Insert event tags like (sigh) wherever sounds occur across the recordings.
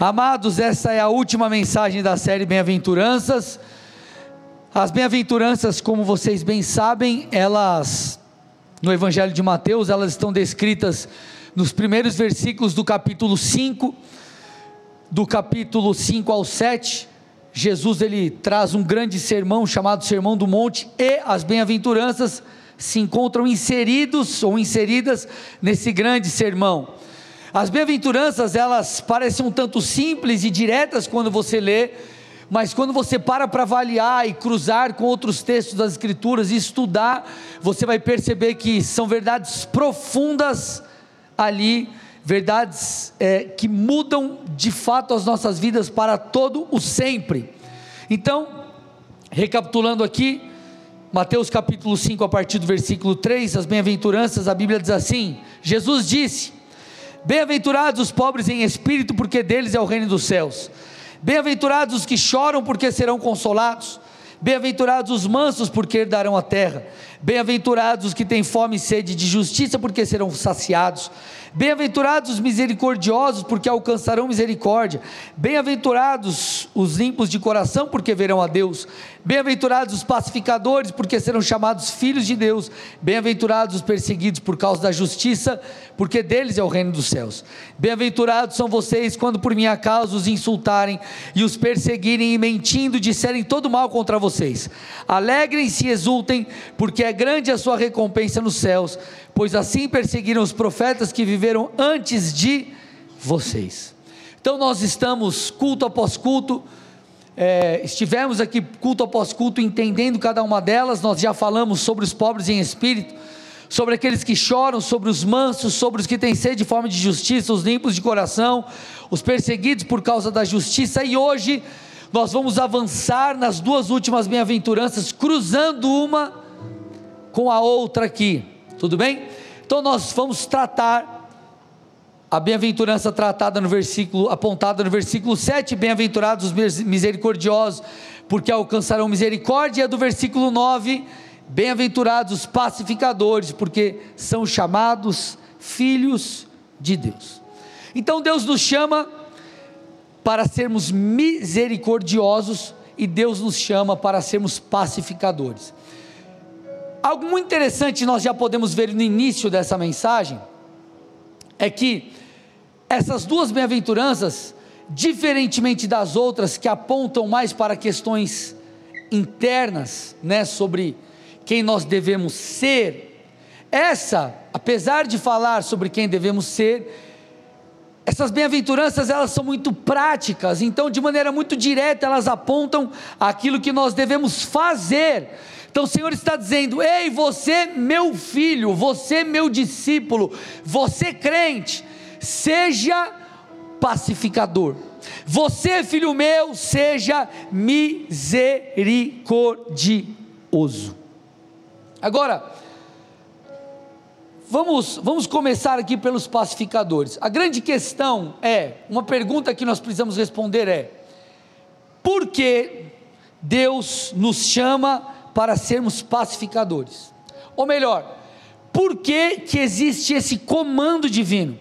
Amados, essa é a última mensagem da série Bem-aventuranças. As bem-aventuranças, como vocês bem sabem, elas no Evangelho de Mateus, elas estão descritas nos primeiros versículos do capítulo 5, do capítulo 5 ao 7. Jesus ele traz um grande sermão chamado Sermão do Monte e as bem-aventuranças se encontram inseridos ou inseridas nesse grande sermão. As bem-aventuranças, elas parecem um tanto simples e diretas quando você lê, mas quando você para para avaliar e cruzar com outros textos das Escrituras e estudar, você vai perceber que são verdades profundas ali, verdades é, que mudam de fato as nossas vidas para todo o sempre. Então, recapitulando aqui, Mateus capítulo 5, a partir do versículo 3, as bem-aventuranças, a Bíblia diz assim: Jesus disse Bem-aventurados os pobres em espírito, porque deles é o reino dos céus. Bem-aventurados os que choram, porque serão consolados. Bem-aventurados os mansos, porque herdarão a terra. Bem-aventurados os que têm fome e sede de justiça, porque serão saciados. Bem-aventurados os misericordiosos, porque alcançarão misericórdia. Bem-aventurados os limpos de coração, porque verão a Deus. Bem-aventurados os pacificadores, porque serão chamados filhos de Deus. Bem-aventurados os perseguidos por causa da justiça, porque deles é o reino dos céus. Bem-aventurados são vocês quando por minha causa os insultarem e os perseguirem e mentindo disserem todo mal contra vocês. Alegrem-se e exultem, porque é grande a sua recompensa nos céus, pois assim perseguiram os profetas que viveram antes de vocês. Então nós estamos culto após culto, é, estivemos aqui culto após culto entendendo cada uma delas, nós já falamos sobre os pobres em espírito, sobre aqueles que choram, sobre os mansos, sobre os que têm sede de forma de justiça, os limpos de coração, os perseguidos por causa da justiça, e hoje nós vamos avançar nas duas últimas bem-aventuranças, cruzando uma com a outra aqui, tudo bem? Então nós vamos tratar a bem-aventurança tratada no versículo, apontada no versículo 7, bem-aventurados os misericordiosos, porque alcançarão misericórdia, do versículo 9, bem-aventurados os pacificadores, porque são chamados filhos de Deus. Então Deus nos chama para sermos misericordiosos e Deus nos chama para sermos pacificadores. Algo muito interessante nós já podemos ver no início dessa mensagem é que essas duas bem-aventuranças, diferentemente das outras que apontam mais para questões internas, né, sobre quem nós devemos ser, essa, apesar de falar sobre quem devemos ser, essas bem-aventuranças elas são muito práticas, então de maneira muito direta elas apontam aquilo que nós devemos fazer. Então o Senhor está dizendo: Ei, você, meu filho, você, meu discípulo, você crente, seja pacificador. Você, filho meu, seja misericordioso. Agora, vamos, vamos começar aqui pelos pacificadores. A grande questão é: uma pergunta que nós precisamos responder é: por que Deus nos chama para sermos pacificadores. Ou melhor, por que, que existe esse comando divino?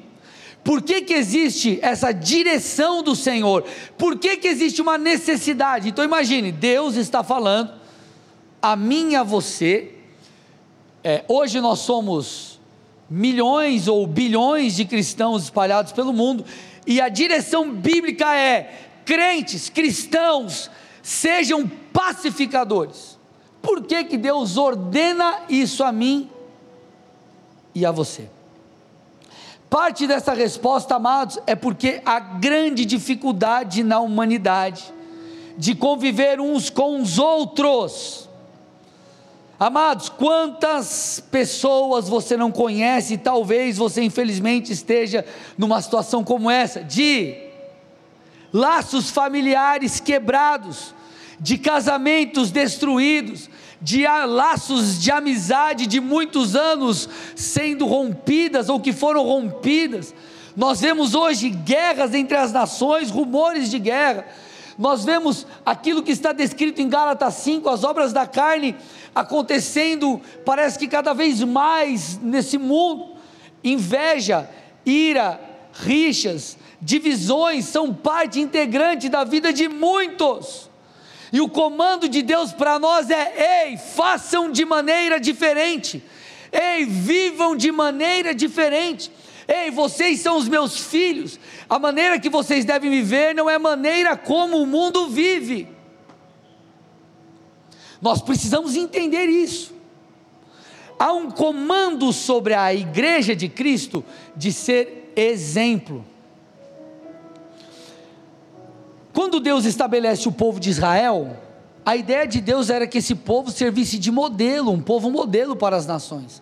Por que, que existe essa direção do Senhor? Por que, que existe uma necessidade? Então imagine, Deus está falando a mim e a você. É, hoje nós somos milhões ou bilhões de cristãos espalhados pelo mundo, e a direção bíblica é: crentes, cristãos, sejam pacificadores. Por que, que Deus ordena isso a mim e a você? Parte dessa resposta, amados, é porque a grande dificuldade na humanidade de conviver uns com os outros. Amados, quantas pessoas você não conhece, talvez você infelizmente esteja numa situação como essa, de laços familiares quebrados, de casamentos destruídos, de laços de amizade de muitos anos sendo rompidas ou que foram rompidas. Nós vemos hoje guerras entre as nações, rumores de guerra. Nós vemos aquilo que está descrito em Gálatas 5, as obras da carne acontecendo, parece que cada vez mais nesse mundo: inveja, ira, rixas, divisões são parte integrante da vida de muitos. E o comando de Deus para nós é: ei, façam de maneira diferente. Ei, vivam de maneira diferente. Ei, vocês são os meus filhos. A maneira que vocês devem viver não é a maneira como o mundo vive. Nós precisamos entender isso. Há um comando sobre a igreja de Cristo de ser exemplo. Quando Deus estabelece o povo de Israel, a ideia de Deus era que esse povo servisse de modelo, um povo modelo para as nações.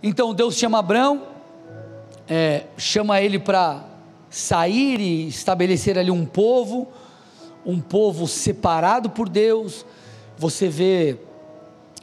Então Deus chama Abraão, é, chama ele para sair e estabelecer ali um povo, um povo separado por Deus. Você vê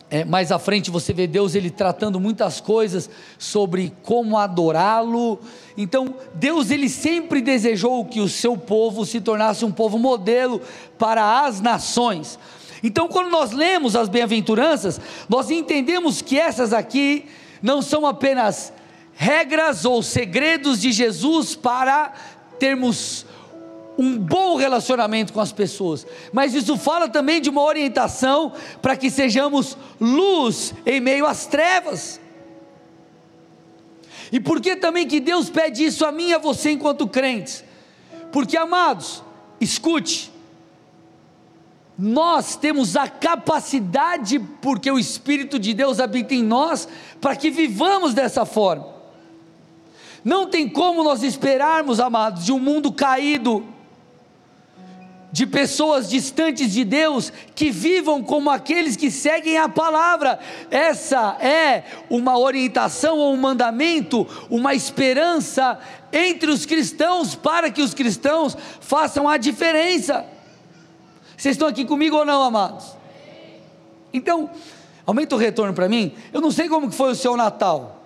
é, mais à frente você vê Deus ele tratando muitas coisas sobre como adorá-lo. Então Deus ele sempre desejou que o seu povo se tornasse um povo modelo para as nações. Então quando nós lemos as bem-aventuranças, nós entendemos que essas aqui não são apenas regras ou segredos de Jesus para termos um bom relacionamento com as pessoas, mas isso fala também de uma orientação para que sejamos luz em meio às trevas. E por que também que Deus pede isso a mim e a você enquanto crentes? Porque, amados, escute, nós temos a capacidade, porque o Espírito de Deus habita em nós, para que vivamos dessa forma. Não tem como nós esperarmos, amados, de um mundo caído, de pessoas distantes de Deus que vivam como aqueles que seguem a palavra. Essa é uma orientação ou um mandamento, uma esperança entre os cristãos para que os cristãos façam a diferença. Vocês estão aqui comigo ou não, amados? Então, aumenta o retorno para mim. Eu não sei como que foi o seu Natal.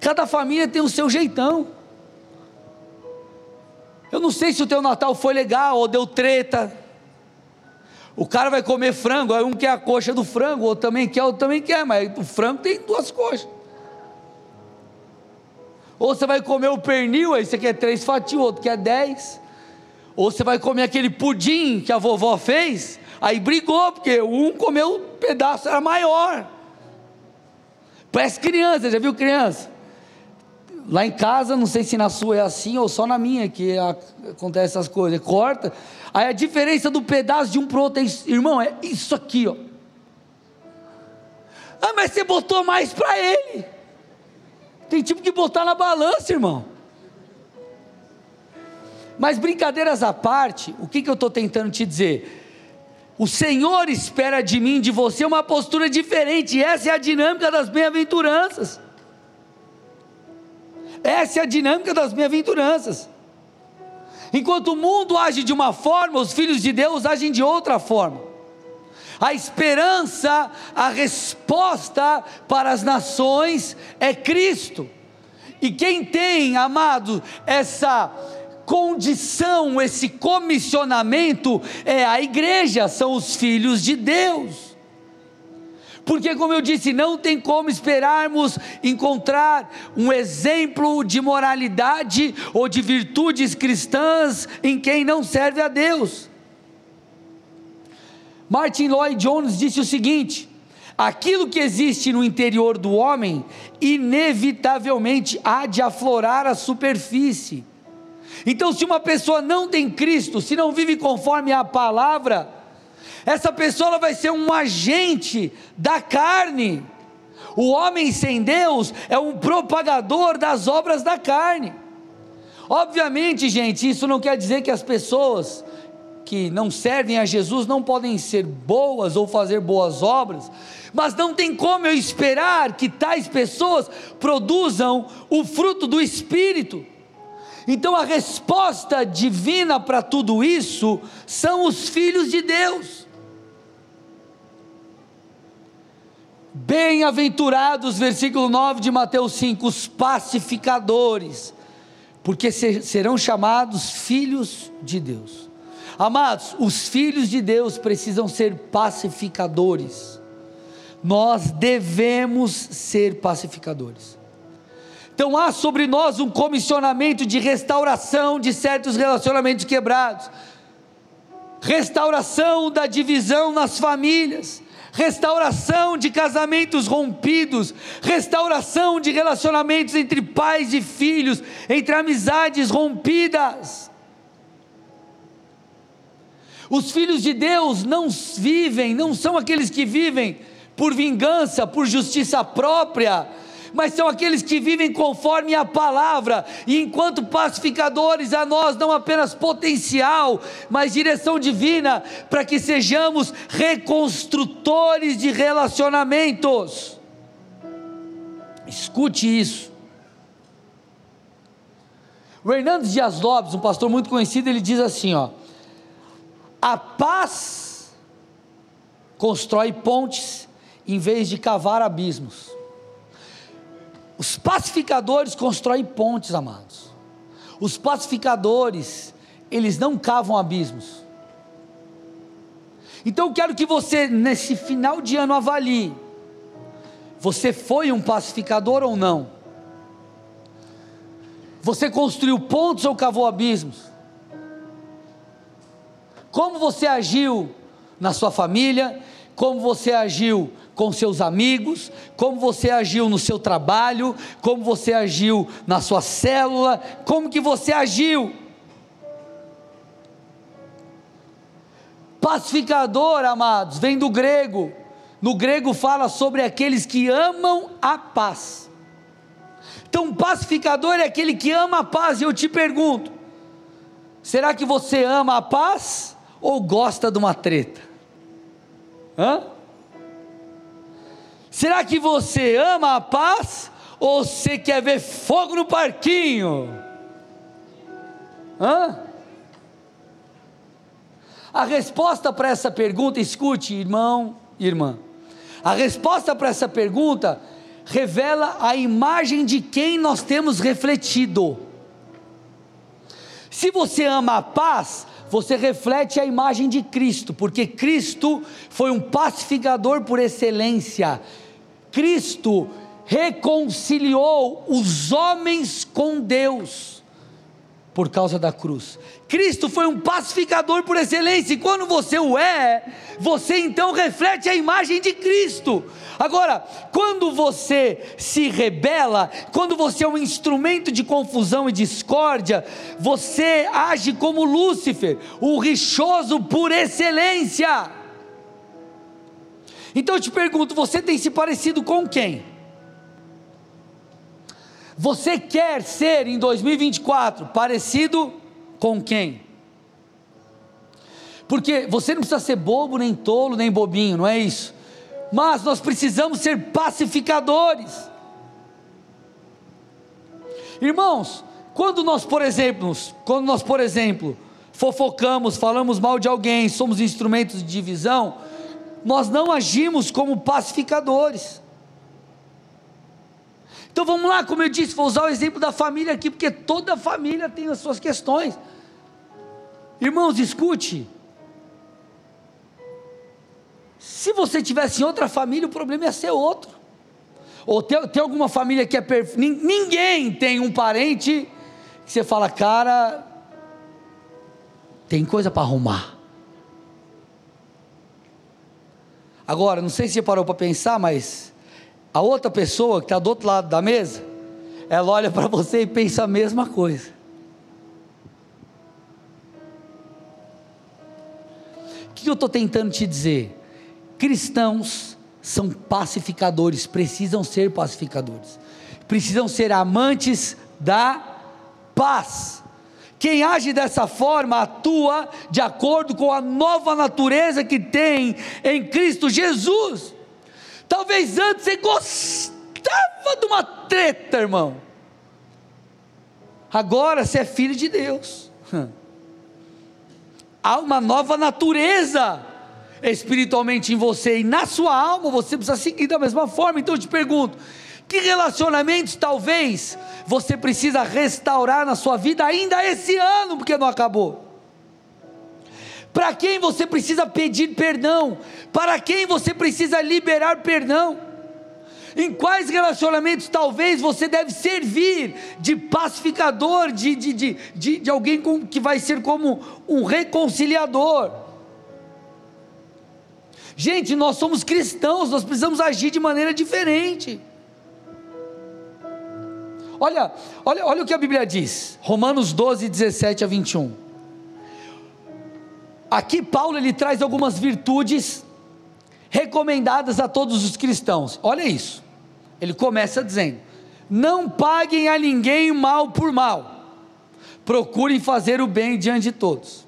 Cada família tem o seu jeitão. Eu não sei se o teu Natal foi legal ou deu treta. O cara vai comer frango, aí um quer a coxa do frango, outro também quer, outro também quer, mas o frango tem duas coxas. Ou você vai comer o pernil, aí você quer três fatias, outro quer dez. Ou você vai comer aquele pudim que a vovó fez, aí brigou, porque um comeu um pedaço, era maior. Parece criança, já viu criança? Lá em casa, não sei se na sua é assim ou só na minha que acontece essas coisas. Corta. Aí a diferença do pedaço de um para o outro é irmão, é isso aqui, ó. Ah, mas você botou mais para ele. Tem tipo que botar na balança, irmão. Mas brincadeiras à parte, o que, que eu estou tentando te dizer? O Senhor espera de mim, de você, uma postura diferente. Essa é a dinâmica das bem-aventuranças. Essa é a dinâmica das bem-aventuranças. Enquanto o mundo age de uma forma, os filhos de Deus agem de outra forma. A esperança, a resposta para as nações é Cristo. E quem tem, amado, essa condição, esse comissionamento é a igreja, são os filhos de Deus porque, como eu disse, não tem como esperarmos encontrar um exemplo de moralidade ou de virtudes cristãs em quem não serve a Deus. Martin Lloyd Jones disse o seguinte: aquilo que existe no interior do homem, inevitavelmente há de aflorar a superfície. Então, se uma pessoa não tem Cristo, se não vive conforme a palavra, essa pessoa vai ser um agente da carne. O homem sem Deus é um propagador das obras da carne. Obviamente, gente, isso não quer dizer que as pessoas que não servem a Jesus não podem ser boas ou fazer boas obras, mas não tem como eu esperar que tais pessoas produzam o fruto do Espírito. Então a resposta divina para tudo isso são os filhos de Deus. Bem-aventurados, versículo 9 de Mateus 5, os pacificadores, porque serão chamados filhos de Deus. Amados, os filhos de Deus precisam ser pacificadores. Nós devemos ser pacificadores. Então há sobre nós um comissionamento de restauração de certos relacionamentos quebrados, restauração da divisão nas famílias, restauração de casamentos rompidos, restauração de relacionamentos entre pais e filhos, entre amizades rompidas. Os filhos de Deus não vivem, não são aqueles que vivem por vingança, por justiça própria, mas são aqueles que vivem conforme a palavra, e enquanto pacificadores a nós não apenas potencial, mas direção divina, para que sejamos reconstrutores de relacionamentos. Escute isso. O Hernandes Dias Lopes, um pastor muito conhecido, ele diz assim: ó, a paz constrói pontes em vez de cavar abismos. Os pacificadores constroem pontes, amados. Os pacificadores, eles não cavam abismos. Então eu quero que você, nesse final de ano, avalie: você foi um pacificador ou não? Você construiu pontes ou cavou abismos? Como você agiu na sua família? Como você agiu com seus amigos, como você agiu no seu trabalho, como você agiu na sua célula, como que você agiu. Pacificador, amados, vem do grego. No grego fala sobre aqueles que amam a paz. Então, pacificador é aquele que ama a paz. E eu te pergunto: será que você ama a paz ou gosta de uma treta? Hã? Será que você ama a paz ou você quer ver fogo no parquinho? Hã? A resposta para essa pergunta, escute, irmão irmã. A resposta para essa pergunta revela a imagem de quem nós temos refletido. Se você ama a paz, você reflete a imagem de Cristo, porque Cristo foi um pacificador por excelência. Cristo reconciliou os homens com Deus por causa da cruz. Cristo foi um pacificador por excelência, e quando você o é, você então reflete a imagem de Cristo. Agora, quando você se rebela, quando você é um instrumento de confusão e discórdia, você age como Lúcifer, o rixoso por excelência. Então eu te pergunto: você tem se parecido com quem? Você quer ser em 2024 parecido com quem? Porque você não precisa ser bobo, nem tolo, nem bobinho, não é isso? Mas nós precisamos ser pacificadores. Irmãos, quando nós, por exemplo, quando nós, por exemplo, fofocamos, falamos mal de alguém, somos instrumentos de divisão, nós não agimos como pacificadores. Então vamos lá, como eu disse, vou usar o exemplo da família aqui, porque toda família tem as suas questões. Irmãos, escute. Se você tivesse em outra família, o problema ia ser outro. Ou tem, tem alguma família que é perfeita. Ninguém tem um parente que você fala, cara, tem coisa para arrumar. Agora, não sei se você parou para pensar, mas a outra pessoa que está do outro lado da mesa, ela olha para você e pensa a mesma coisa. O que eu estou tentando te dizer? Cristãos são pacificadores, precisam ser pacificadores, precisam ser amantes da paz. Quem age dessa forma atua de acordo com a nova natureza que tem em Cristo Jesus. Talvez antes você gostava de uma treta, irmão. Agora você é filho de Deus. (laughs) Há uma nova natureza espiritualmente em você e na sua alma você precisa seguir da mesma forma. Então eu te pergunto: que relacionamentos talvez você precisa restaurar na sua vida ainda esse ano, porque não acabou? Para quem você precisa pedir perdão? Para quem você precisa liberar perdão? Em quais relacionamentos talvez você deve servir de pacificador, de, de, de, de, de alguém com, que vai ser como um reconciliador? Gente, nós somos cristãos, nós precisamos agir de maneira diferente. Olha, olha, olha o que a Bíblia diz, Romanos 12, 17 a 21. Aqui Paulo ele traz algumas virtudes recomendadas a todos os cristãos. Olha isso. Ele começa dizendo: Não paguem a ninguém mal por mal. Procurem fazer o bem diante de todos.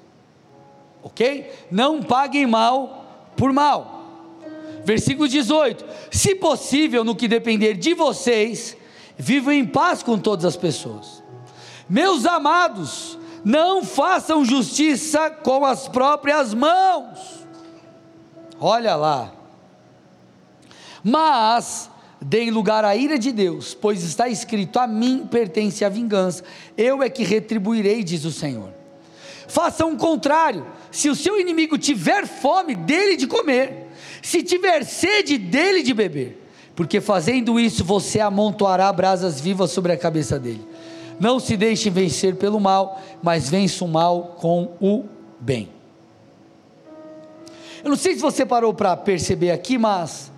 OK? Não paguem mal por mal. Versículo 18: Se possível, no que depender de vocês, vivam em paz com todas as pessoas. Meus amados, não façam justiça com as próprias mãos. Olha lá. Mas deem lugar à ira de Deus, pois está escrito: A mim pertence a vingança, eu é que retribuirei, diz o Senhor. Façam o contrário, se o seu inimigo tiver fome, dele de comer, se tiver sede, dele de beber, porque fazendo isso você amontoará brasas vivas sobre a cabeça dele. Não se deixe vencer pelo mal, mas vença o mal com o bem. Eu não sei se você parou para perceber aqui, mas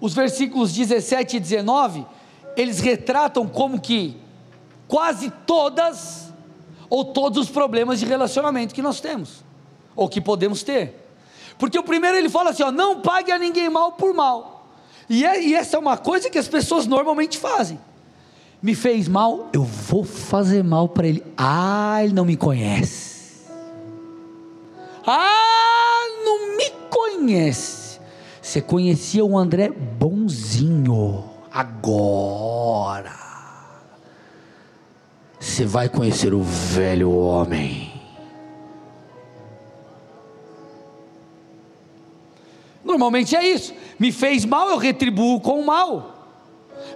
os versículos 17 e 19, eles retratam como que quase todas ou todos os problemas de relacionamento que nós temos, ou que podemos ter. Porque o primeiro ele fala assim: ó, não pague a ninguém mal por mal. E, é, e essa é uma coisa que as pessoas normalmente fazem. Me fez mal, eu vou fazer mal para ele. Ah, ele não me conhece. Ah, não me conhece. Você conhecia o André bonzinho. Agora. Você vai conhecer o velho homem. Normalmente é isso. Me fez mal, eu retribuo com o mal.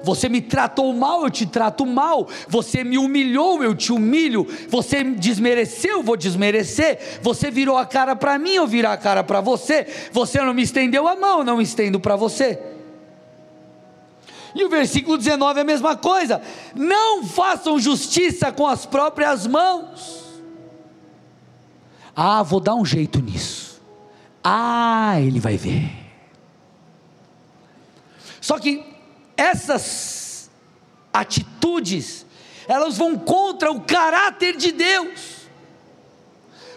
Você me tratou mal, eu te trato mal. Você me humilhou, eu te humilho. Você desmereceu, eu vou desmerecer. Você virou a cara para mim, eu virar a cara para você. Você não me estendeu a mão, eu não estendo para você. E o versículo 19 é a mesma coisa. Não façam justiça com as próprias mãos. Ah, vou dar um jeito nisso. Ah, ele vai ver. Só que essas atitudes, elas vão contra o caráter de Deus.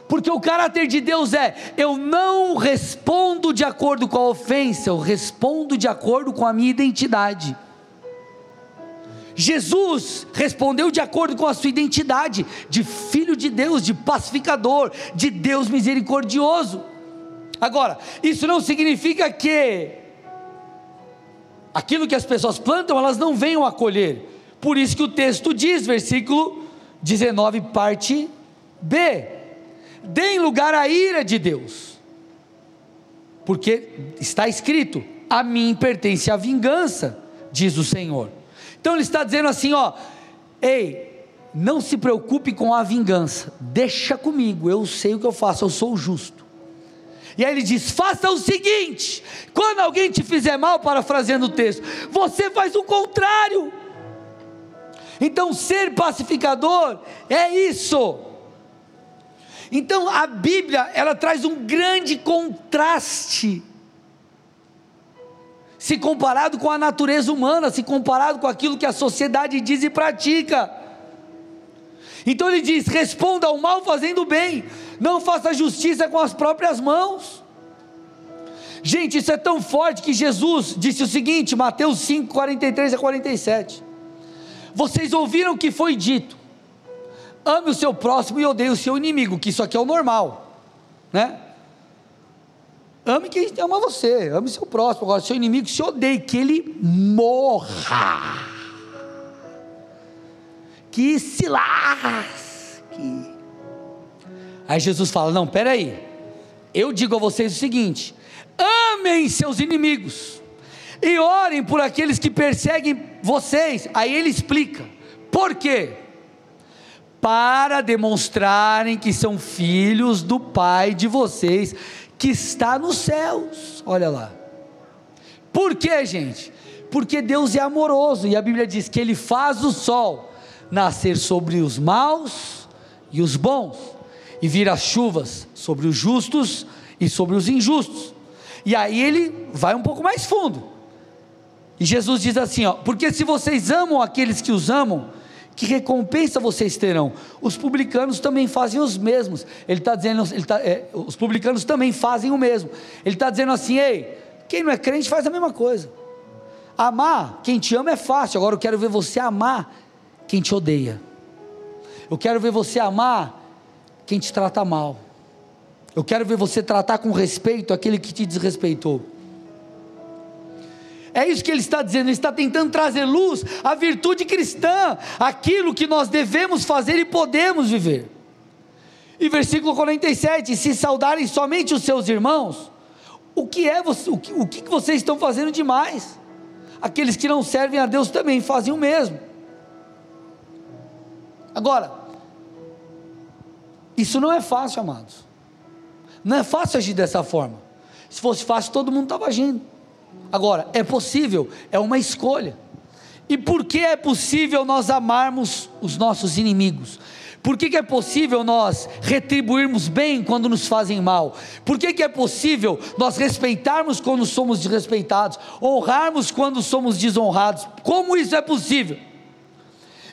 Porque o caráter de Deus é: eu não respondo de acordo com a ofensa, eu respondo de acordo com a minha identidade. Jesus respondeu de acordo com a sua identidade de filho de Deus, de pacificador, de Deus misericordioso. Agora, isso não significa que aquilo que as pessoas plantam, elas não venham a colher. Por isso que o texto diz, versículo 19, parte B: deem lugar à ira de Deus, porque está escrito: a mim pertence a vingança, diz o Senhor. Então ele está dizendo assim: ó, ei, não se preocupe com a vingança, deixa comigo, eu sei o que eu faço, eu sou justo. E aí ele diz: faça o seguinte: quando alguém te fizer mal, parafraseando o texto, você faz o contrário. Então, ser pacificador é isso. Então, a Bíblia, ela traz um grande contraste. Se comparado com a natureza humana, se comparado com aquilo que a sociedade diz e pratica. Então ele diz: responda ao mal fazendo o bem, não faça justiça com as próprias mãos. Gente, isso é tão forte que Jesus disse o seguinte, Mateus 5, 43 a 47. Vocês ouviram o que foi dito: ame o seu próximo e odeie o seu inimigo, que isso aqui é o normal, né? Ame quem ama você, ame seu próximo, agora seu inimigo se odeie, que ele morra que se lasque. Aí Jesus fala: Não, peraí, eu digo a vocês o seguinte: amem seus inimigos e orem por aqueles que perseguem vocês. Aí ele explica: por quê? Para demonstrarem que são filhos do Pai de vocês que está nos céus. Olha lá. Por quê, gente? Porque Deus é amoroso e a Bíblia diz que Ele faz o sol nascer sobre os maus e os bons, e vira as chuvas sobre os justos e sobre os injustos. E aí ele vai um pouco mais fundo. E Jesus diz assim: ó, porque se vocês amam aqueles que os amam, que recompensa vocês terão? Os publicanos também fazem os mesmos. Ele está dizendo, ele tá, é, os publicanos também fazem o mesmo. Ele está dizendo assim: ei, quem não é crente faz a mesma coisa. Amar quem te ama é fácil. Agora eu quero ver você amar quem te odeia. Eu quero ver você amar quem te trata mal. Eu quero ver você tratar com respeito aquele que te desrespeitou. É isso que ele está dizendo, ele está tentando trazer luz à virtude cristã, aquilo que nós devemos fazer e podemos viver. E versículo 47: se saudarem somente os seus irmãos, o que é o que, o que vocês estão fazendo demais? Aqueles que não servem a Deus também fazem o mesmo. Agora, isso não é fácil, amados. Não é fácil agir dessa forma. Se fosse fácil, todo mundo estava agindo. Agora, é possível, é uma escolha. E por que é possível nós amarmos os nossos inimigos? Por que, que, é possível nós retribuirmos bem quando nos fazem mal? Por que, que é possível nós respeitarmos quando somos desrespeitados? Honrarmos quando somos desonrados? Como isso é possível?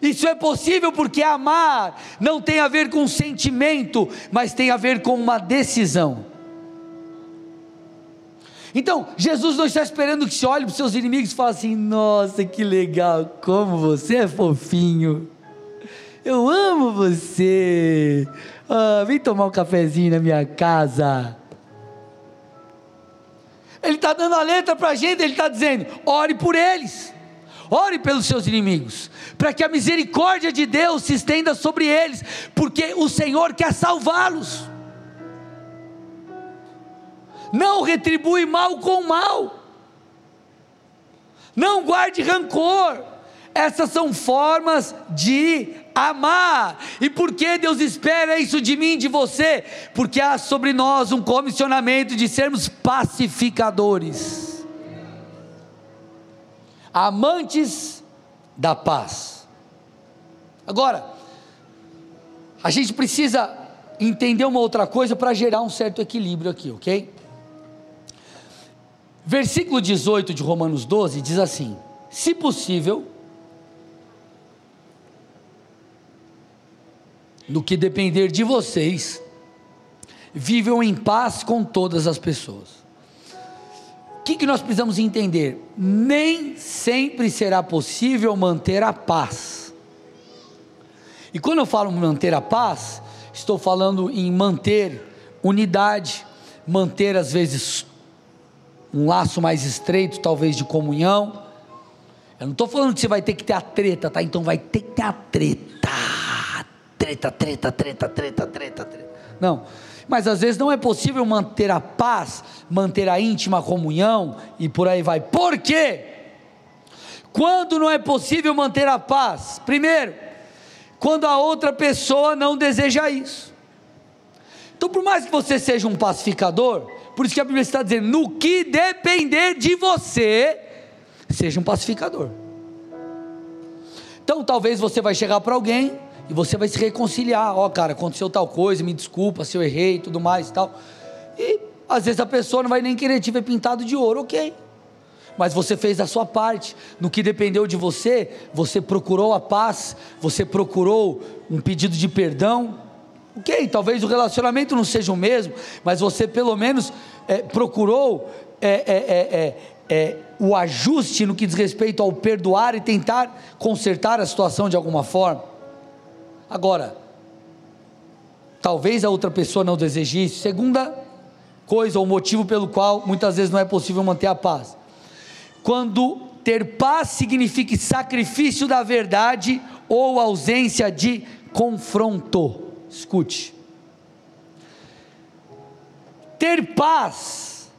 Isso é possível porque amar não tem a ver com sentimento, mas tem a ver com uma decisão. Então, Jesus não está esperando que se olhe para os seus inimigos e fale assim: Nossa, que legal, como você é fofinho. Eu amo você. Ah, vem tomar um cafezinho na minha casa. Ele está dando a letra para a gente, ele está dizendo: ore por eles, ore pelos seus inimigos, para que a misericórdia de Deus se estenda sobre eles, porque o Senhor quer salvá-los não retribui mal com mal, não guarde rancor. Essas são formas de amar. E por que Deus espera isso de mim, de você? Porque há sobre nós um comissionamento de sermos pacificadores, amantes da paz. Agora, a gente precisa entender uma outra coisa para gerar um certo equilíbrio aqui, ok? Versículo 18 de Romanos 12 diz assim: Se possível, no que depender de vocês, vivam em paz com todas as pessoas. O que, que nós precisamos entender? Nem sempre será possível manter a paz. E quando eu falo manter a paz, estou falando em manter unidade, manter às vezes um laço mais estreito, talvez de comunhão. Eu não estou falando que você vai ter que ter a treta, tá? Então vai ter que ter a treta. Treta, treta, treta, treta, treta, treta. Não. Mas às vezes não é possível manter a paz, manter a íntima comunhão e por aí vai. Por quê? Quando não é possível manter a paz? Primeiro, quando a outra pessoa não deseja isso. Então, por mais que você seja um pacificador, por isso que a Bíblia está dizendo: no que depender de você, seja um pacificador. Então, talvez você vai chegar para alguém e você vai se reconciliar. Ó, oh, cara, aconteceu tal coisa, me desculpa se eu errei e tudo mais e tal. E às vezes a pessoa não vai nem querer te ver pintado de ouro, ok. Mas você fez a sua parte. No que dependeu de você, você procurou a paz, você procurou um pedido de perdão, Ok, talvez o relacionamento não seja o mesmo, mas você pelo menos é, procurou é é, é, é, é, o ajuste no que diz respeito ao perdoar e tentar consertar a situação de alguma forma. Agora, talvez a outra pessoa não deseje isso. Segunda coisa, ou motivo pelo qual muitas vezes não é possível manter a paz. Quando ter paz significa sacrifício da verdade ou ausência de confronto. Escute. Ter paz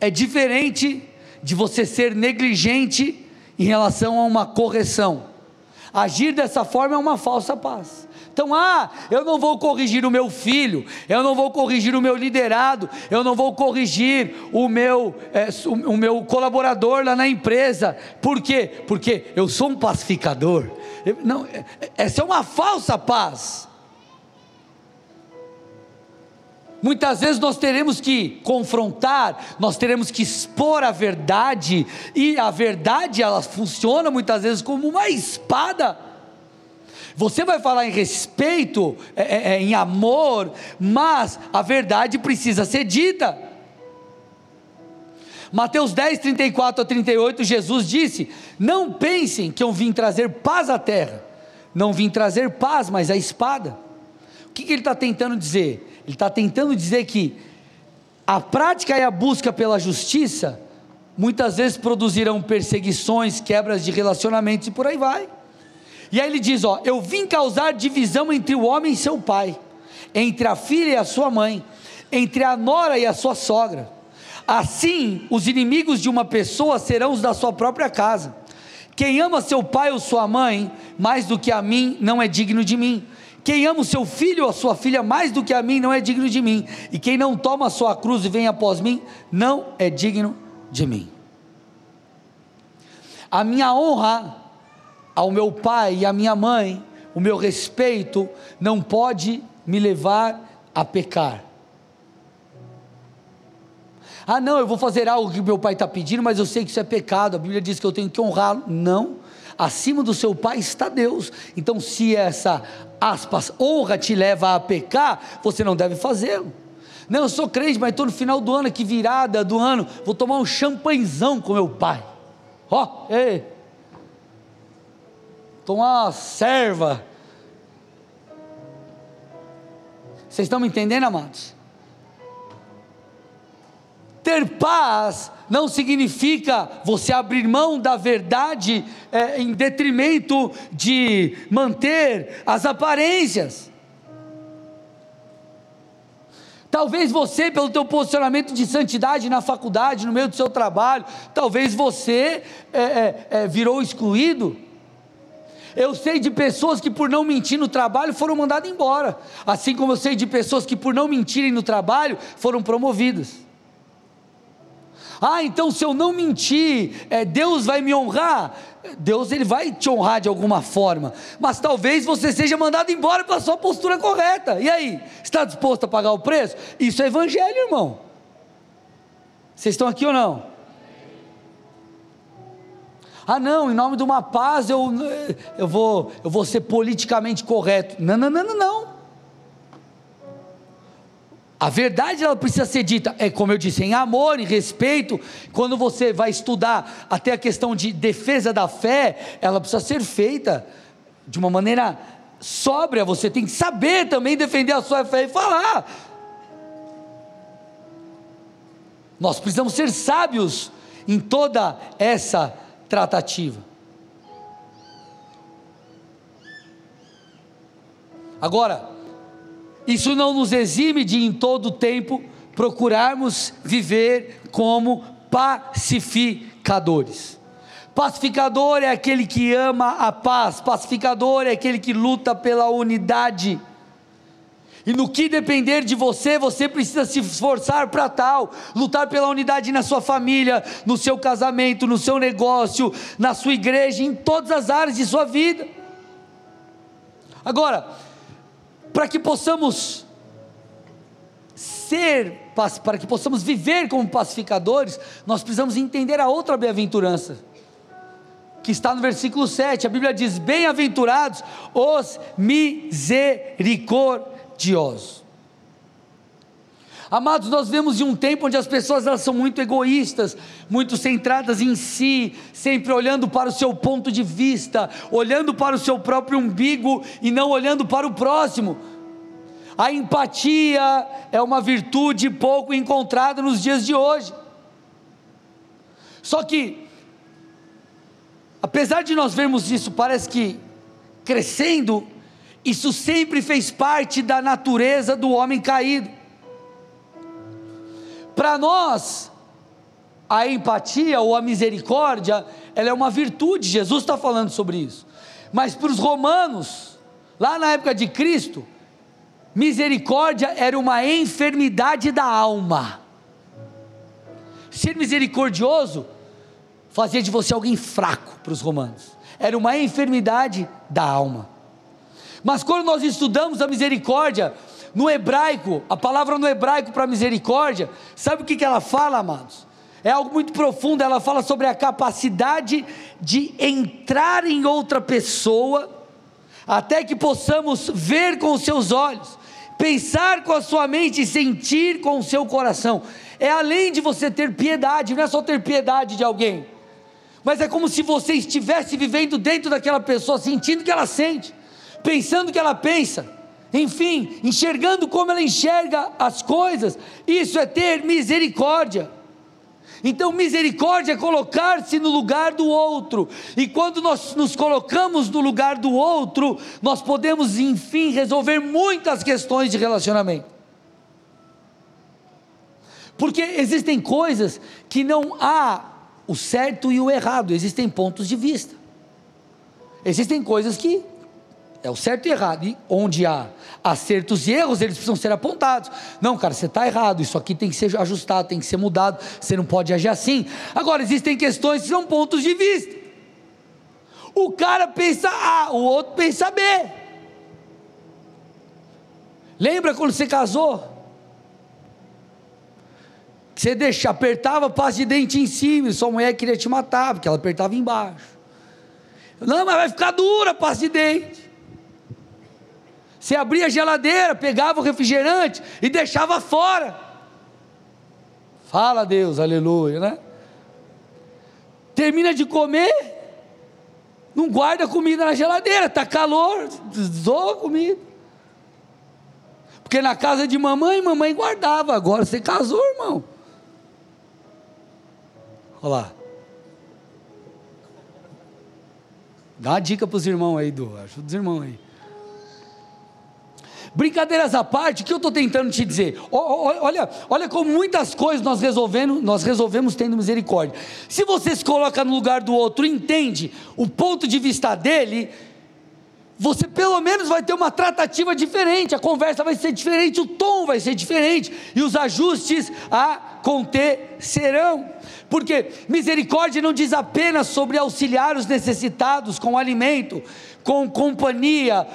é diferente de você ser negligente em relação a uma correção. Agir dessa forma é uma falsa paz. Então, ah, eu não vou corrigir o meu filho, eu não vou corrigir o meu liderado, eu não vou corrigir o meu, é, o meu colaborador lá na empresa. Por quê? Porque eu sou um pacificador. Não, é, essa é uma falsa paz. Muitas vezes nós teremos que confrontar, nós teremos que expor a verdade, e a verdade ela funciona muitas vezes como uma espada. Você vai falar em respeito, é, é, é em amor, mas a verdade precisa ser dita. Mateus 10, 34 a 38, Jesus disse: Não pensem que eu vim trazer paz à terra, não vim trazer paz, mas a espada. O que, que ele está tentando dizer? Ele está tentando dizer que a prática e a busca pela justiça muitas vezes produzirão perseguições, quebras de relacionamentos e por aí vai. E aí ele diz: Ó, eu vim causar divisão entre o homem e seu pai, entre a filha e a sua mãe, entre a nora e a sua sogra. Assim, os inimigos de uma pessoa serão os da sua própria casa. Quem ama seu pai ou sua mãe mais do que a mim não é digno de mim. Quem ama o seu filho ou a sua filha mais do que a mim não é digno de mim. E quem não toma a sua cruz e vem após mim não é digno de mim. A minha honra ao meu pai e à minha mãe, o meu respeito não pode me levar a pecar. Ah, não, eu vou fazer algo que meu pai está pedindo, mas eu sei que isso é pecado. A Bíblia diz que eu tenho que honrá-lo. Não, acima do seu pai está Deus. Então, se essa aspas, honra te leva a pecar, você não deve fazê-lo. Não, eu sou crente, mas estou no final do ano, que virada do ano, vou tomar um champanhezão com meu pai. Ó, oh, ei, tomar uma serva. Vocês estão me entendendo, amados? Ter paz não significa você abrir mão da verdade é, em detrimento de manter as aparências. Talvez você, pelo teu posicionamento de santidade na faculdade, no meio do seu trabalho, talvez você é, é, é virou excluído. Eu sei de pessoas que por não mentir no trabalho foram mandadas embora, assim como eu sei de pessoas que por não mentirem no trabalho foram promovidas. Ah, então se eu não mentir, é, Deus vai me honrar. Deus ele vai te honrar de alguma forma, mas talvez você seja mandado embora pela sua postura correta. E aí, está disposto a pagar o preço? Isso é evangelho, irmão. Vocês estão aqui ou não? Ah, não, em nome de uma paz eu, eu, vou, eu vou ser politicamente correto. Não, não, não, não, não. A verdade ela precisa ser dita, é como eu disse, em amor, em respeito. Quando você vai estudar até a questão de defesa da fé, ela precisa ser feita de uma maneira sóbria. Você tem que saber também defender a sua fé e falar. Nós precisamos ser sábios em toda essa tratativa. Agora, isso não nos exime de, em todo tempo, procurarmos viver como pacificadores. Pacificador é aquele que ama a paz, pacificador é aquele que luta pela unidade. E no que depender de você, você precisa se esforçar para tal, lutar pela unidade na sua família, no seu casamento, no seu negócio, na sua igreja, em todas as áreas de sua vida. Agora, para que possamos ser, para que possamos viver como pacificadores, nós precisamos entender a outra bem-aventurança, que está no versículo 7. A Bíblia diz: Bem-aventurados os misericordiosos. Amados, nós vemos de um tempo onde as pessoas elas são muito egoístas, muito centradas em si, sempre olhando para o seu ponto de vista, olhando para o seu próprio umbigo e não olhando para o próximo. A empatia é uma virtude pouco encontrada nos dias de hoje. Só que, apesar de nós vermos isso, parece que crescendo, isso sempre fez parte da natureza do homem caído. Para nós, a empatia ou a misericórdia, ela é uma virtude, Jesus está falando sobre isso. Mas para os romanos, Lá na época de Cristo, misericórdia era uma enfermidade da alma. Ser misericordioso fazia de você alguém fraco para os romanos. Era uma enfermidade da alma. Mas quando nós estudamos a misericórdia, no hebraico, a palavra no hebraico para misericórdia, sabe o que, que ela fala, amados? É algo muito profundo, ela fala sobre a capacidade de entrar em outra pessoa, até que possamos ver com os seus olhos, pensar com a sua mente e sentir com o seu coração. É além de você ter piedade, não é só ter piedade de alguém, mas é como se você estivesse vivendo dentro daquela pessoa, sentindo o que ela sente, pensando o que ela pensa, enfim, enxergando como ela enxerga as coisas. Isso é ter misericórdia. Então, misericórdia é colocar-se no lugar do outro, e quando nós nos colocamos no lugar do outro, nós podemos, enfim, resolver muitas questões de relacionamento. Porque existem coisas que não há o certo e o errado, existem pontos de vista. Existem coisas que é o certo e errado, e onde há acertos e erros, eles precisam ser apontados. Não, cara, você está errado, isso aqui tem que ser ajustado, tem que ser mudado, você não pode agir assim. Agora, existem questões que são pontos de vista. O cara pensa A, o outro pensa B. Lembra quando você casou? Você deixa, apertava pasta de dente em cima, sua mulher queria te matar, porque ela apertava embaixo. Não, mas vai ficar dura a pasta de dente. Você abria a geladeira, pegava o refrigerante e deixava fora. Fala Deus, aleluia, né? Termina de comer, não guarda comida na geladeira, está calor, zoa a comida. Porque na casa de mamãe, mamãe guardava, agora você casou, irmão. Olha lá. Dá uma dica para os irmãos aí, do, ajuda os irmãos aí. Brincadeiras à parte, o que eu estou tentando te dizer? Olha, olha como muitas coisas nós resolvemos, nós resolvemos tendo misericórdia. Se você se coloca no lugar do outro, entende o ponto de vista dele, você pelo menos vai ter uma tratativa diferente, a conversa vai ser diferente, o tom vai ser diferente e os ajustes acontecerão. Porque misericórdia não diz apenas sobre auxiliar os necessitados com alimento, com companhia,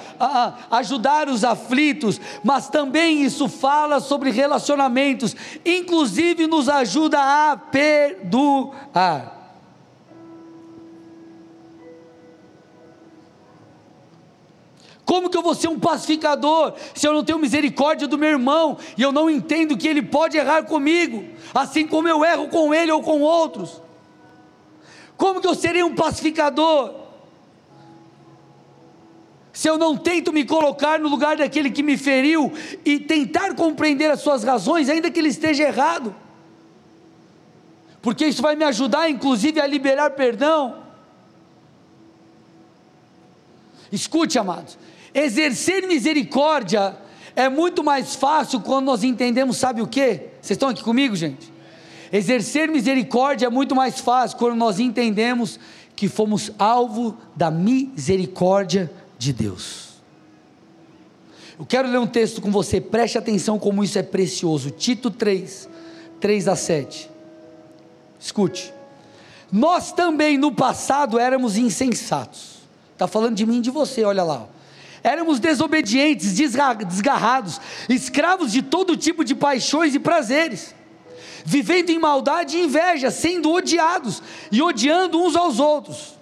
ajudar os aflitos, mas também isso fala sobre relacionamentos, inclusive nos ajuda a perdoar. Como que eu vou ser um pacificador se eu não tenho misericórdia do meu irmão e eu não entendo que ele pode errar comigo, assim como eu erro com ele ou com outros? Como que eu serei um pacificador se eu não tento me colocar no lugar daquele que me feriu e tentar compreender as suas razões, ainda que ele esteja errado? Porque isso vai me ajudar, inclusive, a liberar perdão. Escute, amados, Exercer misericórdia é muito mais fácil quando nós entendemos, sabe o que? Vocês estão aqui comigo, gente? Exercer misericórdia é muito mais fácil quando nós entendemos que fomos alvo da misericórdia de Deus. Eu quero ler um texto com você, preste atenção como isso é precioso. Tito 3, 3 a 7. Escute. Nós também no passado éramos insensatos. Está falando de mim e de você, olha lá éramos desobedientes, desgarrados, escravos de todo tipo de paixões e prazeres, vivendo em maldade e inveja, sendo odiados e odiando uns aos outros.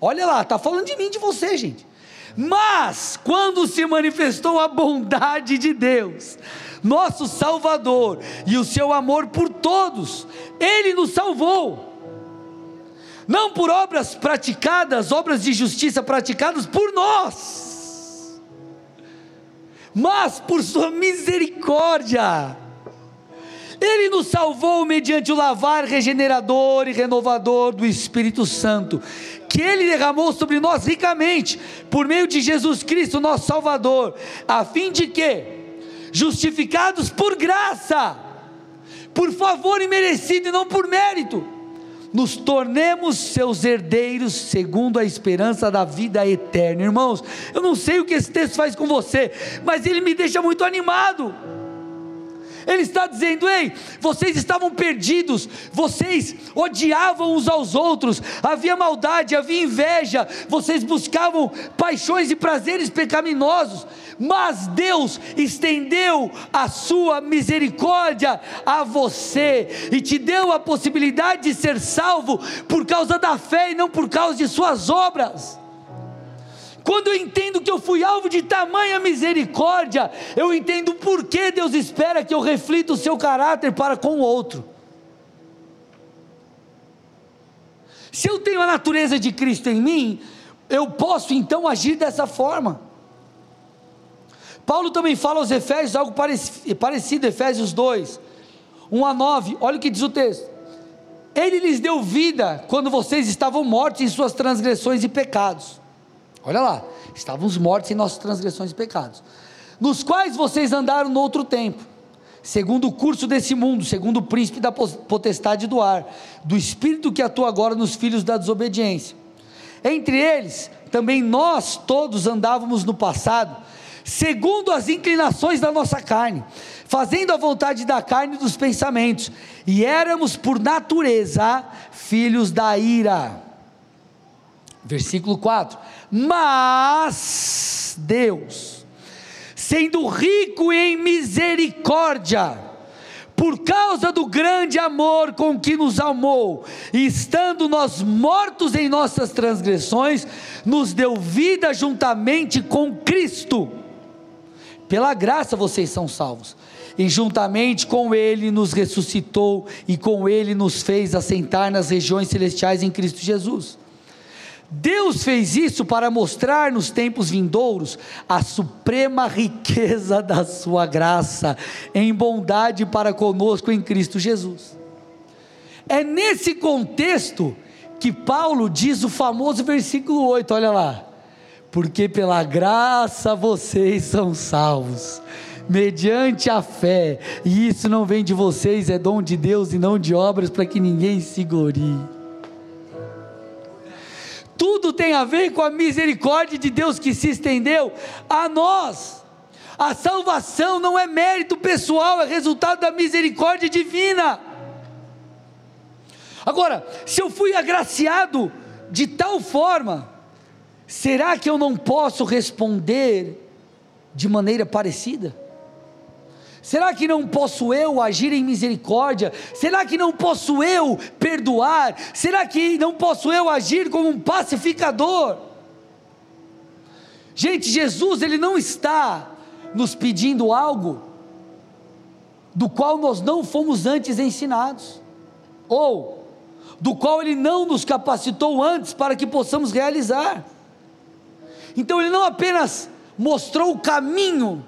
Olha lá, está falando de mim, de você, gente. Mas, quando se manifestou a bondade de Deus, nosso Salvador, e o seu amor por todos, Ele nos salvou. Não por obras praticadas, obras de justiça praticadas por nós mas por sua misericórdia. Ele nos salvou mediante o lavar regenerador e renovador do Espírito Santo, que Ele derramou sobre nós ricamente, por meio de Jesus Cristo, nosso Salvador, a fim de que, justificados por graça, por favor imerecido e não por mérito, nos tornemos seus herdeiros segundo a esperança da vida eterna. Irmãos, eu não sei o que esse texto faz com você, mas ele me deixa muito animado. Ele está dizendo: ei, vocês estavam perdidos, vocês odiavam uns aos outros, havia maldade, havia inveja, vocês buscavam paixões e prazeres pecaminosos, mas Deus estendeu a sua misericórdia a você e te deu a possibilidade de ser salvo por causa da fé e não por causa de suas obras. Quando eu entendo que eu fui alvo de tamanha misericórdia, eu entendo por que Deus espera que eu reflita o seu caráter para com o outro. Se eu tenho a natureza de Cristo em mim, eu posso então agir dessa forma. Paulo também fala aos Efésios algo parecido, Efésios 2, 1 a 9, olha o que diz o texto. Ele lhes deu vida quando vocês estavam mortos em suas transgressões e pecados Olha lá, estávamos mortos em nossas transgressões e pecados, nos quais vocês andaram no outro tempo, segundo o curso desse mundo, segundo o príncipe da potestade do ar, do espírito que atua agora nos filhos da desobediência. Entre eles, também nós todos andávamos no passado, segundo as inclinações da nossa carne, fazendo a vontade da carne e dos pensamentos, e éramos por natureza filhos da ira. Versículo 4: Mas Deus, sendo rico em misericórdia, por causa do grande amor com que nos amou, estando nós mortos em nossas transgressões, nos deu vida juntamente com Cristo. Pela graça vocês são salvos. E juntamente com Ele nos ressuscitou e com Ele nos fez assentar nas regiões celestiais em Cristo Jesus Deus fez isso para mostrar nos tempos vindouros a suprema riqueza da Sua graça em bondade para conosco em Cristo Jesus. É nesse contexto que Paulo diz o famoso versículo 8, olha lá. Porque pela graça vocês são salvos, mediante a fé, e isso não vem de vocês, é dom de Deus e não de obras para que ninguém se glorie tudo tem a ver com a misericórdia de Deus que se estendeu a nós. A salvação não é mérito pessoal, é resultado da misericórdia divina. Agora, se eu fui agraciado de tal forma, será que eu não posso responder de maneira parecida? Será que não posso eu agir em misericórdia? Será que não posso eu perdoar? Será que não posso eu agir como um pacificador? Gente, Jesus, ele não está nos pedindo algo do qual nós não fomos antes ensinados, ou do qual ele não nos capacitou antes para que possamos realizar. Então, ele não apenas mostrou o caminho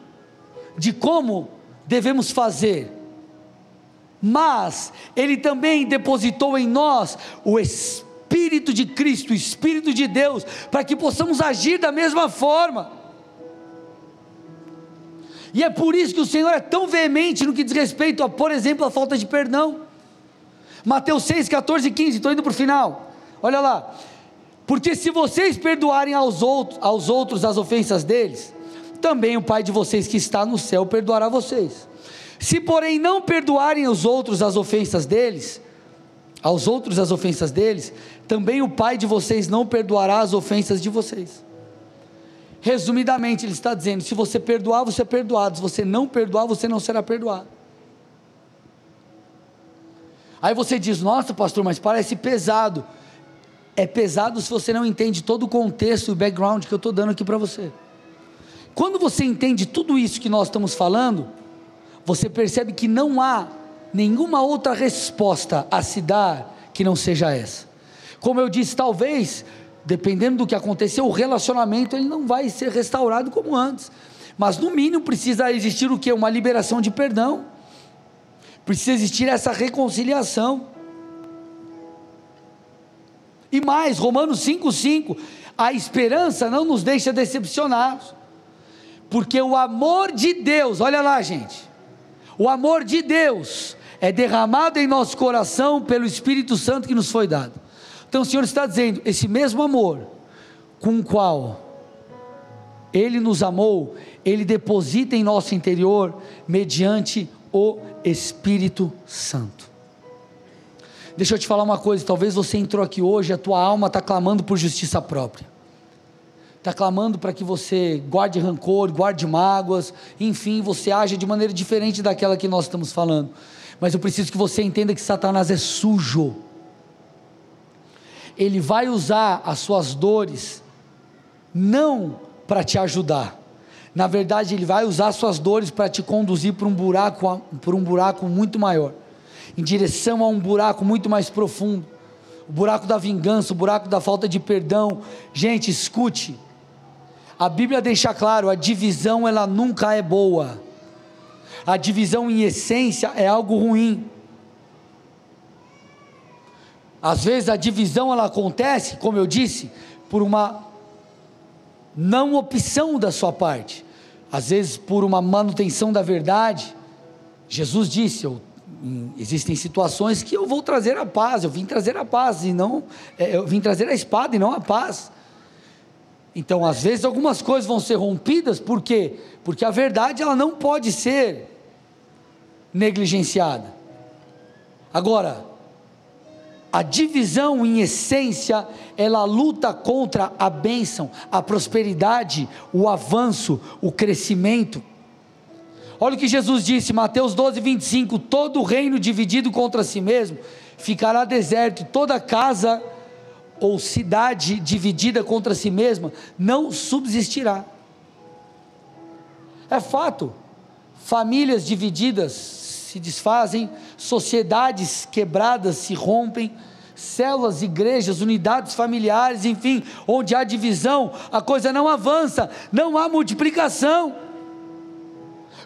de como devemos fazer, mas Ele também depositou em nós o Espírito de Cristo, o Espírito de Deus, para que possamos agir da mesma forma. E é por isso que o Senhor é tão veemente no que diz respeito a, por exemplo, a falta de perdão. Mateus 6, 14 e 15, estou indo para o final. Olha lá. Porque se vocês perdoarem aos outros, aos outros as ofensas deles, também o Pai de vocês que está no céu perdoará vocês. Se, porém, não perdoarem os outros as ofensas deles, aos outros as ofensas deles, também o Pai de vocês não perdoará as ofensas de vocês. Resumidamente, ele está dizendo: se você perdoar, você é perdoado, se você não perdoar, você não será perdoado. Aí você diz: nossa, pastor, mas parece pesado. É pesado se você não entende todo o contexto e o background que eu estou dando aqui para você. Quando você entende tudo isso que nós estamos falando, você percebe que não há nenhuma outra resposta a se dar que não seja essa. Como eu disse, talvez, dependendo do que aconteceu, o relacionamento ele não vai ser restaurado como antes. Mas no mínimo precisa existir o que? Uma liberação de perdão. Precisa existir essa reconciliação. E mais, Romanos 5,5, a esperança não nos deixa decepcionados porque o amor de Deus, olha lá, gente, o amor de Deus é derramado em nosso coração pelo Espírito Santo que nos foi dado. Então o Senhor está dizendo: esse mesmo amor com o qual Ele nos amou, Ele deposita em nosso interior mediante o Espírito Santo. Deixa eu te falar uma coisa: talvez você entrou aqui hoje, a tua alma está clamando por justiça própria, está clamando para que você guarde rancor, guarde mágoas, enfim, você age de maneira diferente daquela que nós estamos falando. Mas eu preciso que você entenda que Satanás é sujo. Ele vai usar as suas dores não para te ajudar. Na verdade, ele vai usar suas dores para te conduzir para um buraco, para um buraco muito maior, em direção a um buraco muito mais profundo. O buraco da vingança, o buraco da falta de perdão. Gente, escute. A Bíblia deixa claro, a divisão ela nunca é boa. A divisão em essência é algo ruim. Às vezes a divisão ela acontece, como eu disse, por uma não opção da sua parte, às vezes por uma manutenção da verdade. Jesus disse: eu, existem situações que eu vou trazer a paz, eu vim trazer a paz e não, é, eu vim trazer a espada e não a paz. Então, às vezes algumas coisas vão ser rompidas, por quê? Porque a verdade ela não pode ser negligenciada. Agora, a divisão, em essência, ela luta contra a bênção, a prosperidade, o avanço, o crescimento. Olha o que Jesus disse, Mateus 12, 25: Todo reino dividido contra si mesmo ficará deserto, toda casa ou cidade dividida contra si mesma não subsistirá. É fato, famílias divididas se desfazem, sociedades quebradas se rompem, células, igrejas, unidades familiares, enfim, onde há divisão, a coisa não avança, não há multiplicação.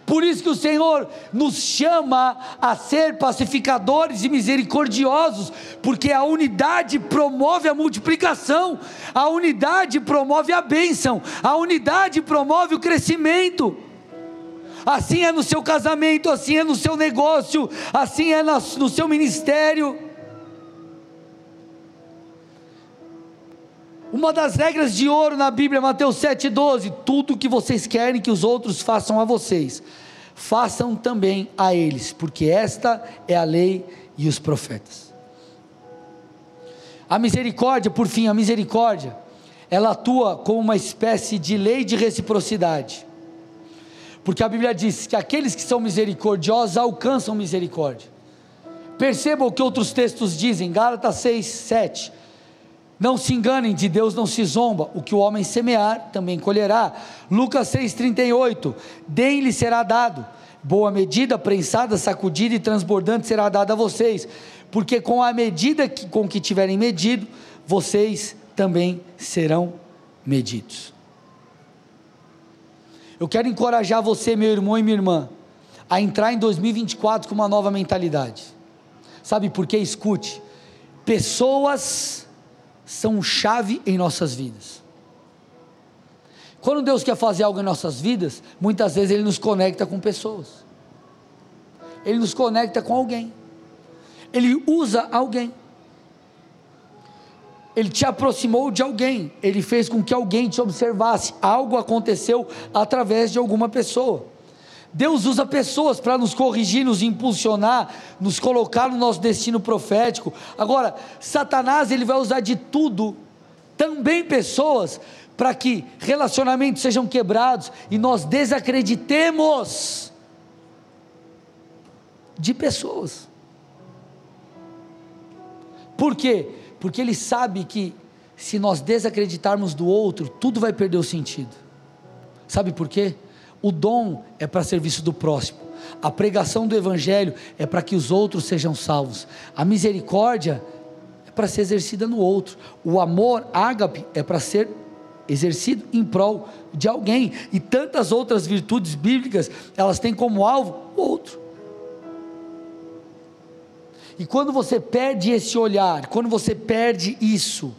Por isso que o Senhor nos chama a ser pacificadores e misericordiosos, porque a unidade promove a multiplicação, a unidade promove a bênção, a unidade promove o crescimento assim é no seu casamento, assim é no seu negócio, assim é no seu ministério. Uma das regras de ouro na Bíblia, Mateus 7,12: tudo que vocês querem que os outros façam a vocês, façam também a eles, porque esta é a lei e os profetas. A misericórdia, por fim, a misericórdia, ela atua como uma espécie de lei de reciprocidade. Porque a Bíblia diz que aqueles que são misericordiosos alcançam misericórdia. Perceba o que outros textos dizem, Gálatas 6, 7. Não se enganem, de Deus não se zomba, o que o homem semear também colherá. Lucas 6,38: Deem-lhe será dado, boa medida, prensada, sacudida e transbordante será dada a vocês, porque com a medida que, com que tiverem medido, vocês também serão medidos. Eu quero encorajar você, meu irmão e minha irmã, a entrar em 2024 com uma nova mentalidade. Sabe por quê? Escute. Pessoas são chave em nossas vidas. Quando Deus quer fazer algo em nossas vidas, muitas vezes Ele nos conecta com pessoas. Ele nos conecta com alguém. Ele usa alguém. Ele te aproximou de alguém, ele fez com que alguém te observasse. Algo aconteceu através de alguma pessoa. Deus usa pessoas para nos corrigir, nos impulsionar, nos colocar no nosso destino profético. Agora, Satanás ele vai usar de tudo, também pessoas, para que relacionamentos sejam quebrados e nós desacreditemos de pessoas. Por quê? porque ele sabe que se nós desacreditarmos do outro, tudo vai perder o sentido. Sabe por quê? O dom é para serviço do próximo. A pregação do evangelho é para que os outros sejam salvos. A misericórdia é para ser exercida no outro. O amor ágape é para ser exercido em prol de alguém. E tantas outras virtudes bíblicas, elas têm como alvo o outro. E quando você perde esse olhar, quando você perde isso,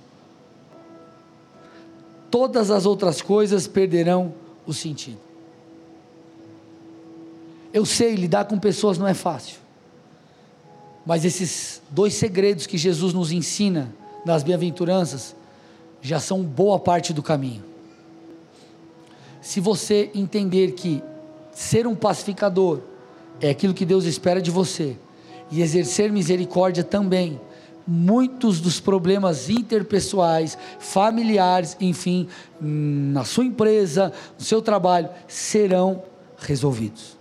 todas as outras coisas perderão o sentido. Eu sei, lidar com pessoas não é fácil. Mas esses dois segredos que Jesus nos ensina nas bem-aventuranças já são boa parte do caminho. Se você entender que ser um pacificador é aquilo que Deus espera de você, e exercer misericórdia também, muitos dos problemas interpessoais, familiares, enfim, na sua empresa, no seu trabalho, serão resolvidos.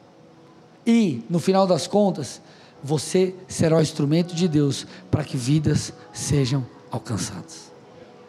E, no final das contas, você será o instrumento de Deus para que vidas sejam alcançadas.